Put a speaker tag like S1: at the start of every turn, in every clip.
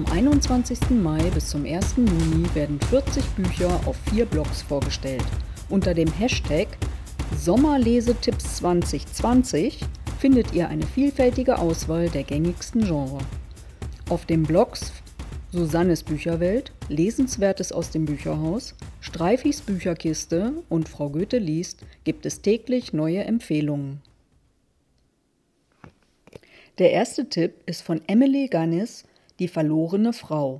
S1: Vom 21. Mai bis zum 1. Juni werden 40 Bücher auf vier Blogs vorgestellt. Unter dem Hashtag Sommerlesetipps 2020 findet ihr eine vielfältige Auswahl der gängigsten Genres. Auf den Blogs Susannes Bücherwelt, Lesenswertes aus dem Bücherhaus, Streifis Bücherkiste und Frau Goethe liest gibt es täglich neue Empfehlungen. Der erste Tipp ist von Emily Gannis, Die verlorene Frau.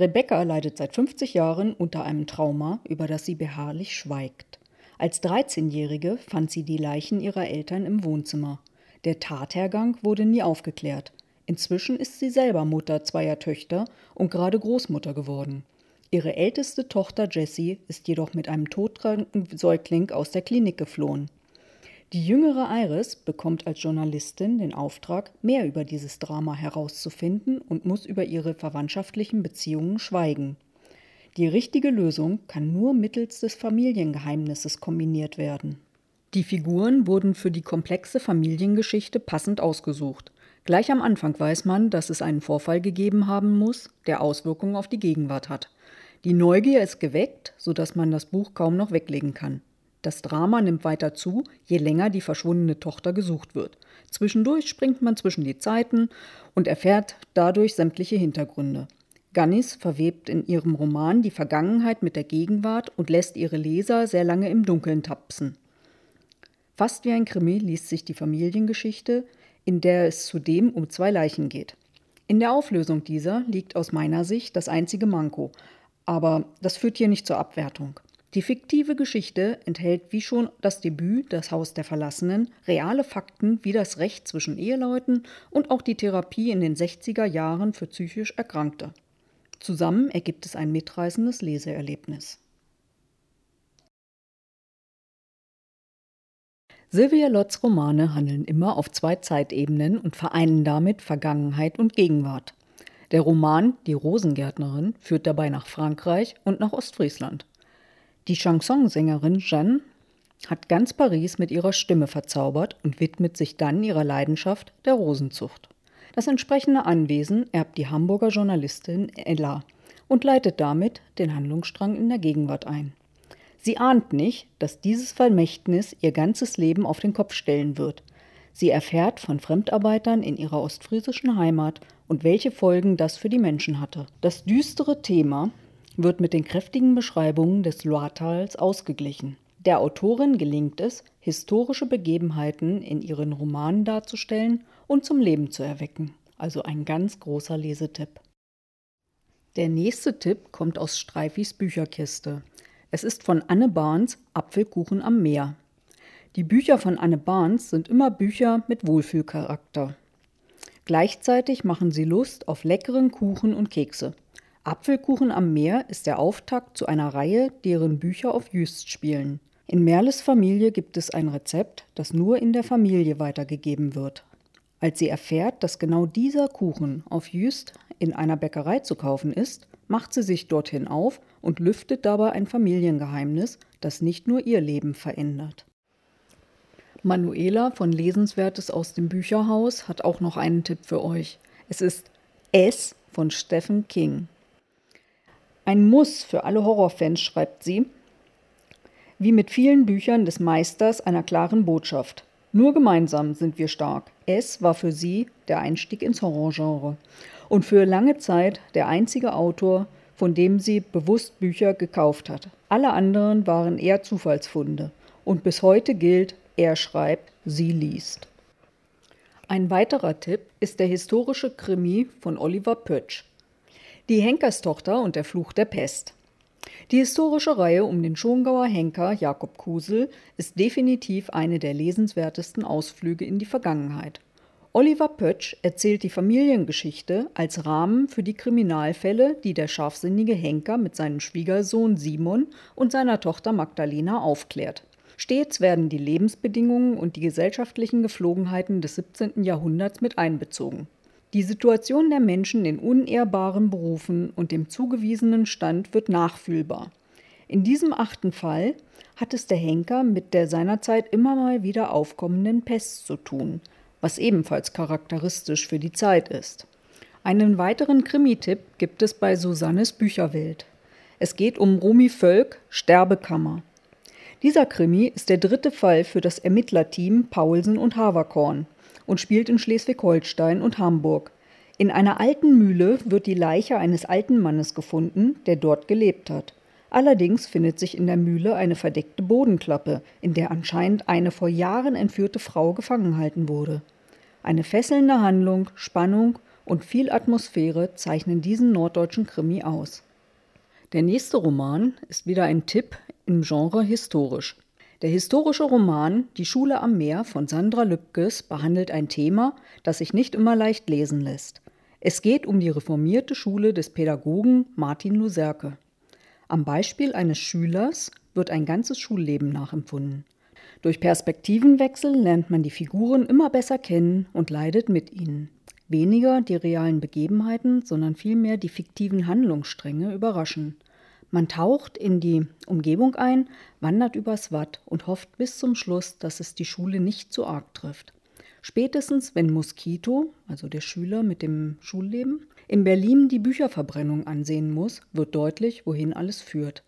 S1: Rebecca leidet seit 50 Jahren unter einem Trauma, über das sie beharrlich schweigt. Als 13-Jährige fand sie die Leichen ihrer Eltern im Wohnzimmer. Der Tathergang wurde nie aufgeklärt. Inzwischen ist sie selber Mutter zweier Töchter und gerade Großmutter geworden. Ihre älteste Tochter Jessie ist jedoch mit einem todkranken Säugling aus der Klinik geflohen. Die jüngere Iris bekommt als Journalistin den Auftrag, mehr über dieses Drama herauszufinden und muss über ihre verwandtschaftlichen Beziehungen schweigen. Die richtige Lösung kann nur mittels des Familiengeheimnisses kombiniert werden. Die Figuren wurden für die komplexe Familiengeschichte passend ausgesucht. Gleich am Anfang weiß man, dass es einen Vorfall gegeben haben muss, der Auswirkungen auf die Gegenwart hat. Die Neugier ist geweckt, sodass man das Buch kaum noch weglegen kann. Das Drama nimmt weiter zu, je länger die verschwundene Tochter gesucht wird. Zwischendurch springt man zwischen die Zeiten und erfährt dadurch sämtliche Hintergründe. Gannis verwebt in ihrem Roman die Vergangenheit mit der Gegenwart und lässt ihre Leser sehr lange im Dunkeln tapsen. Fast wie ein Krimi liest sich die Familiengeschichte, in der es zudem um zwei Leichen geht. In der Auflösung dieser liegt aus meiner Sicht das einzige Manko, aber das führt hier nicht zur Abwertung. Die fiktive Geschichte enthält wie schon das Debüt Das Haus der Verlassenen reale Fakten wie das Recht zwischen Eheleuten und auch die Therapie in den 60er Jahren für psychisch Erkrankte. Zusammen ergibt es ein mitreißendes Leseerlebnis. Sylvia Lotz Romane handeln immer auf zwei Zeitebenen und vereinen damit Vergangenheit und Gegenwart. Der Roman Die Rosengärtnerin führt dabei nach Frankreich und nach Ostfriesland. Die Chansonsängerin Jeanne hat ganz Paris mit ihrer Stimme verzaubert und widmet sich dann ihrer Leidenschaft der Rosenzucht. Das entsprechende Anwesen erbt die Hamburger Journalistin Ella und leitet damit den Handlungsstrang in der Gegenwart ein. Sie ahnt nicht, dass dieses Vermächtnis ihr ganzes Leben auf den Kopf stellen wird. Sie erfährt von Fremdarbeitern in ihrer ostfriesischen Heimat und welche Folgen das für die Menschen hatte. Das düstere Thema wird mit den kräftigen Beschreibungen des Loirtals ausgeglichen. Der Autorin gelingt es, historische Begebenheiten in ihren Romanen darzustellen und zum Leben zu erwecken. Also ein ganz großer Lesetipp. Der nächste Tipp kommt aus Streifis Bücherkiste. Es ist von Anne Barnes Apfelkuchen am Meer. Die Bücher von Anne Barnes sind immer Bücher mit Wohlfühlcharakter. Gleichzeitig machen sie Lust auf leckeren Kuchen und Kekse. Apfelkuchen am Meer ist der Auftakt zu einer Reihe, deren Bücher auf Jüst spielen. In Merles Familie gibt es ein Rezept, das nur in der Familie weitergegeben wird. Als sie erfährt, dass genau dieser Kuchen auf Jüst in einer Bäckerei zu kaufen ist, macht sie sich dorthin auf und lüftet dabei ein Familiengeheimnis, das nicht nur ihr Leben verändert. Manuela von Lesenswertes aus dem Bücherhaus hat auch noch einen Tipp für euch. Es ist S von Stephen King. Ein Muss für alle Horrorfans, schreibt sie, wie mit vielen Büchern des Meisters einer klaren Botschaft. Nur gemeinsam sind wir stark. Es war für sie der Einstieg ins Horrorgenre und für lange Zeit der einzige Autor, von dem sie bewusst Bücher gekauft hat. Alle anderen waren eher Zufallsfunde. Und bis heute gilt, er schreibt, sie liest. Ein weiterer Tipp ist der historische Krimi von Oliver Pötsch. Die Henkerstochter und der Fluch der Pest. Die historische Reihe um den Schongauer Henker Jakob Kusel ist definitiv eine der lesenswertesten Ausflüge in die Vergangenheit. Oliver Pötsch erzählt die Familiengeschichte als Rahmen für die Kriminalfälle, die der scharfsinnige Henker mit seinem Schwiegersohn Simon und seiner Tochter Magdalena aufklärt. Stets werden die Lebensbedingungen und die gesellschaftlichen Geflogenheiten des 17. Jahrhunderts mit einbezogen. Die Situation der Menschen in unehrbaren Berufen und dem zugewiesenen Stand wird nachfühlbar. In diesem achten Fall hat es der Henker mit der seinerzeit immer mal wieder aufkommenden Pest zu tun – was ebenfalls charakteristisch für die Zeit ist. Einen weiteren Krimi-Tipp gibt es bei Susannes Bücherwelt. Es geht um Rumi Völk, Sterbekammer. Dieser Krimi ist der dritte Fall für das Ermittlerteam Paulsen und Haverkorn und spielt in Schleswig-Holstein und Hamburg. In einer alten Mühle wird die Leiche eines alten Mannes gefunden, der dort gelebt hat. Allerdings findet sich in der Mühle eine verdeckte Bodenklappe, in der anscheinend eine vor Jahren entführte Frau gefangen gehalten wurde. Eine fesselnde Handlung, Spannung und viel Atmosphäre zeichnen diesen norddeutschen Krimi aus. Der nächste Roman ist wieder ein Tipp im Genre historisch. Der historische Roman Die Schule am Meer von Sandra Lübkes behandelt ein Thema, das sich nicht immer leicht lesen lässt. Es geht um die reformierte Schule des Pädagogen Martin Luserke. Am Beispiel eines Schülers wird ein ganzes Schulleben nachempfunden. Durch Perspektivenwechsel lernt man die Figuren immer besser kennen und leidet mit ihnen. Weniger die realen Begebenheiten, sondern vielmehr die fiktiven Handlungsstränge überraschen. Man taucht in die Umgebung ein, wandert übers Watt und hofft bis zum Schluss, dass es die Schule nicht zu arg trifft. Spätestens, wenn Mosquito, also der Schüler mit dem Schulleben, in Berlin die Bücherverbrennung ansehen muss, wird deutlich, wohin alles führt.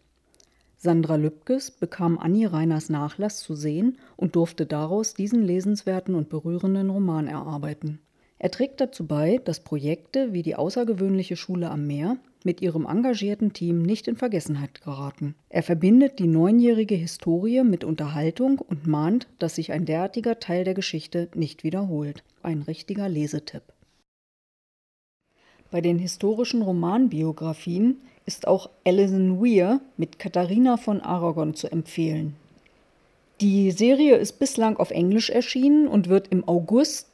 S1: Sandra Lübkes bekam Annie Reiners Nachlass zu sehen und durfte daraus diesen lesenswerten und berührenden Roman erarbeiten. Er trägt dazu bei, dass Projekte wie die außergewöhnliche Schule am Meer mit ihrem engagierten Team nicht in Vergessenheit geraten. Er verbindet die neunjährige Historie mit Unterhaltung und mahnt, dass sich ein derartiger Teil der Geschichte nicht wiederholt. Ein richtiger Lesetipp. Bei den historischen Romanbiografien ist auch Alison Weir mit Katharina von Aragon zu empfehlen. Die Serie ist bislang auf Englisch erschienen und wird im August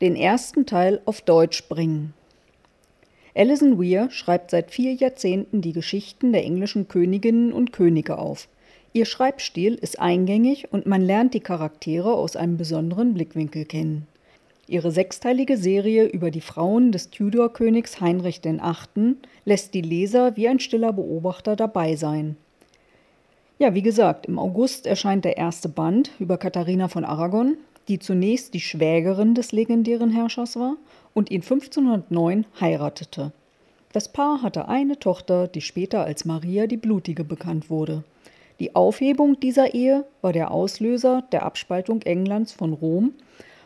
S1: den ersten Teil auf Deutsch bringen. Alison Weir schreibt seit vier Jahrzehnten die Geschichten der englischen Königinnen und Könige auf. Ihr Schreibstil ist eingängig und man lernt die Charaktere aus einem besonderen Blickwinkel kennen. Ihre sechsteilige Serie über die Frauen des Tudor-Königs Heinrich VIII. lässt die Leser wie ein stiller Beobachter dabei sein. Ja, wie gesagt, im August erscheint der erste Band über Katharina von Aragon, die zunächst die Schwägerin des legendären Herrschers war und ihn 1509 heiratete. Das Paar hatte eine Tochter, die später als Maria die Blutige bekannt wurde. Die Aufhebung dieser Ehe war der Auslöser der Abspaltung Englands von Rom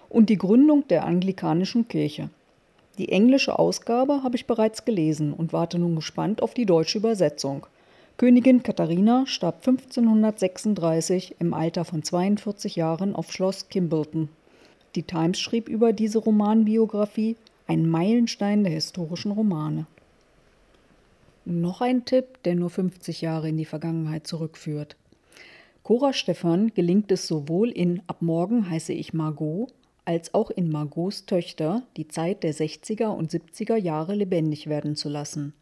S1: und die Gründung der anglikanischen Kirche. Die englische Ausgabe habe ich bereits gelesen und warte nun gespannt auf die deutsche Übersetzung. Königin Katharina starb 1536 im Alter von 42 Jahren auf Schloss Kimbleton. Die Times schrieb über diese Romanbiografie ein Meilenstein der historischen Romane. Noch ein Tipp, der nur 50 Jahre in die Vergangenheit zurückführt. Cora Stephan gelingt es sowohl in Ab morgen heiße ich Margot als auch in Margots Töchter die Zeit der 60er und 70er Jahre lebendig werden zu lassen.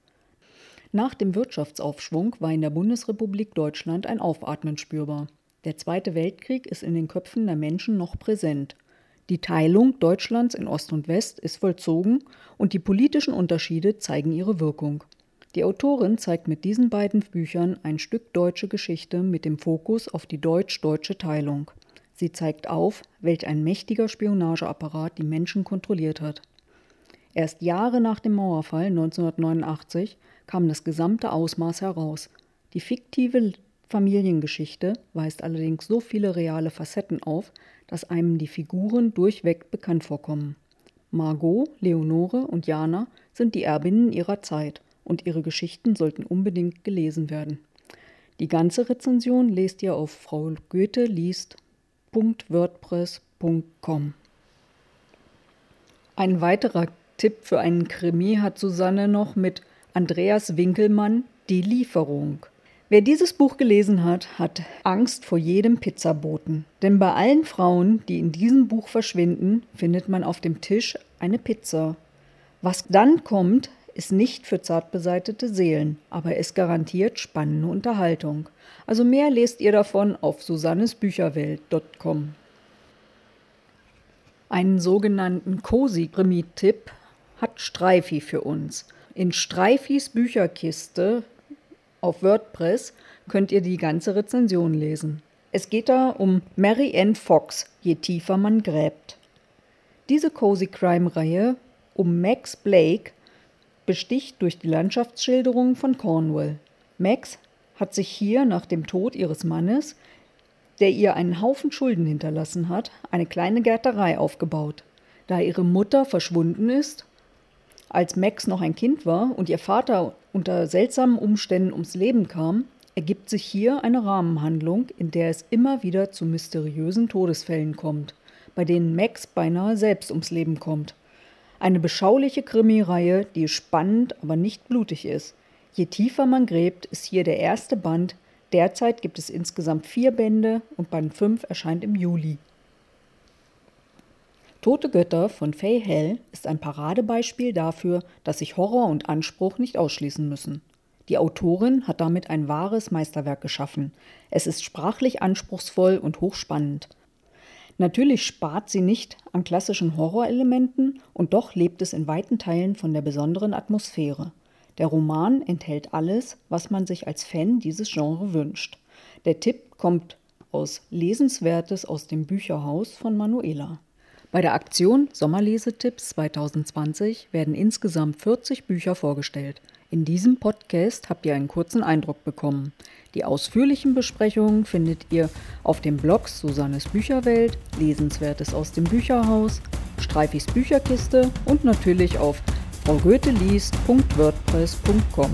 S1: Nach dem Wirtschaftsaufschwung war in der Bundesrepublik Deutschland ein Aufatmen spürbar. Der Zweite Weltkrieg ist in den Köpfen der Menschen noch präsent. Die Teilung Deutschlands in Ost und West ist vollzogen und die politischen Unterschiede zeigen ihre Wirkung. Die Autorin zeigt mit diesen beiden Büchern ein Stück deutsche Geschichte mit dem Fokus auf die deutsch-deutsche Teilung. Sie zeigt auf, welch ein mächtiger Spionageapparat die Menschen kontrolliert hat. Erst Jahre nach dem Mauerfall 1989 kam das gesamte Ausmaß heraus. Die fiktive Familiengeschichte weist allerdings so viele reale Facetten auf, dass einem die Figuren durchweg bekannt vorkommen. Margot, Leonore und Jana sind die Erbinnen ihrer Zeit und ihre Geschichten sollten unbedingt gelesen werden. Die ganze Rezension lest ihr auf Frau Goethe liest.wordpress.com. Ein weiterer Tipp für einen Krimi hat Susanne noch mit Andreas Winkelmann Die Lieferung. Wer dieses Buch gelesen hat, hat Angst vor jedem Pizzaboten. Denn bei allen Frauen, die in diesem Buch verschwinden, findet man auf dem Tisch eine Pizza. Was dann kommt, ist nicht für zartbeseitete Seelen, aber es garantiert spannende Unterhaltung. Also mehr lest ihr davon auf susannesbücherwelt.com. Einen sogenannten Cozy-Krimi-Tipp hat Streifi für uns. In Streifis Bücherkiste auf WordPress könnt ihr die ganze Rezension lesen. Es geht da um Mary Ann Fox, je tiefer man gräbt. Diese Cozy Crime Reihe um Max Blake besticht durch die Landschaftsschilderungen von Cornwall. Max hat sich hier nach dem Tod ihres Mannes, der ihr einen Haufen Schulden hinterlassen hat, eine kleine Gärterei aufgebaut. Da ihre Mutter verschwunden ist, als Max noch ein Kind war und ihr Vater unter seltsamen Umständen ums Leben kam, ergibt sich hier eine Rahmenhandlung, in der es immer wieder zu mysteriösen Todesfällen kommt, bei denen Max beinahe selbst ums Leben kommt. Eine beschauliche Krimireihe, die spannend, aber nicht blutig ist. Je tiefer man gräbt, ist hier der erste Band. Derzeit gibt es insgesamt vier Bände und Band 5 erscheint im Juli. Tote Götter von Fay Hell ist ein Paradebeispiel dafür, dass sich Horror und Anspruch nicht ausschließen müssen. Die Autorin hat damit ein wahres Meisterwerk geschaffen. Es ist sprachlich anspruchsvoll und hochspannend. Natürlich spart sie nicht an klassischen Horrorelementen und doch lebt es in weiten Teilen von der besonderen Atmosphäre. Der Roman enthält alles, was man sich als Fan dieses Genres wünscht. Der Tipp kommt aus Lesenswertes aus dem Bücherhaus von Manuela. Bei der Aktion Sommerlesetipps 2020 werden insgesamt 40 Bücher vorgestellt. In diesem Podcast habt ihr einen kurzen Eindruck bekommen. Die ausführlichen Besprechungen findet ihr auf den Blogs Susannes Bücherwelt, Lesenswertes aus dem Bücherhaus, Streifis Bücherkiste und natürlich auf fraugoetheliest.wordpress.com.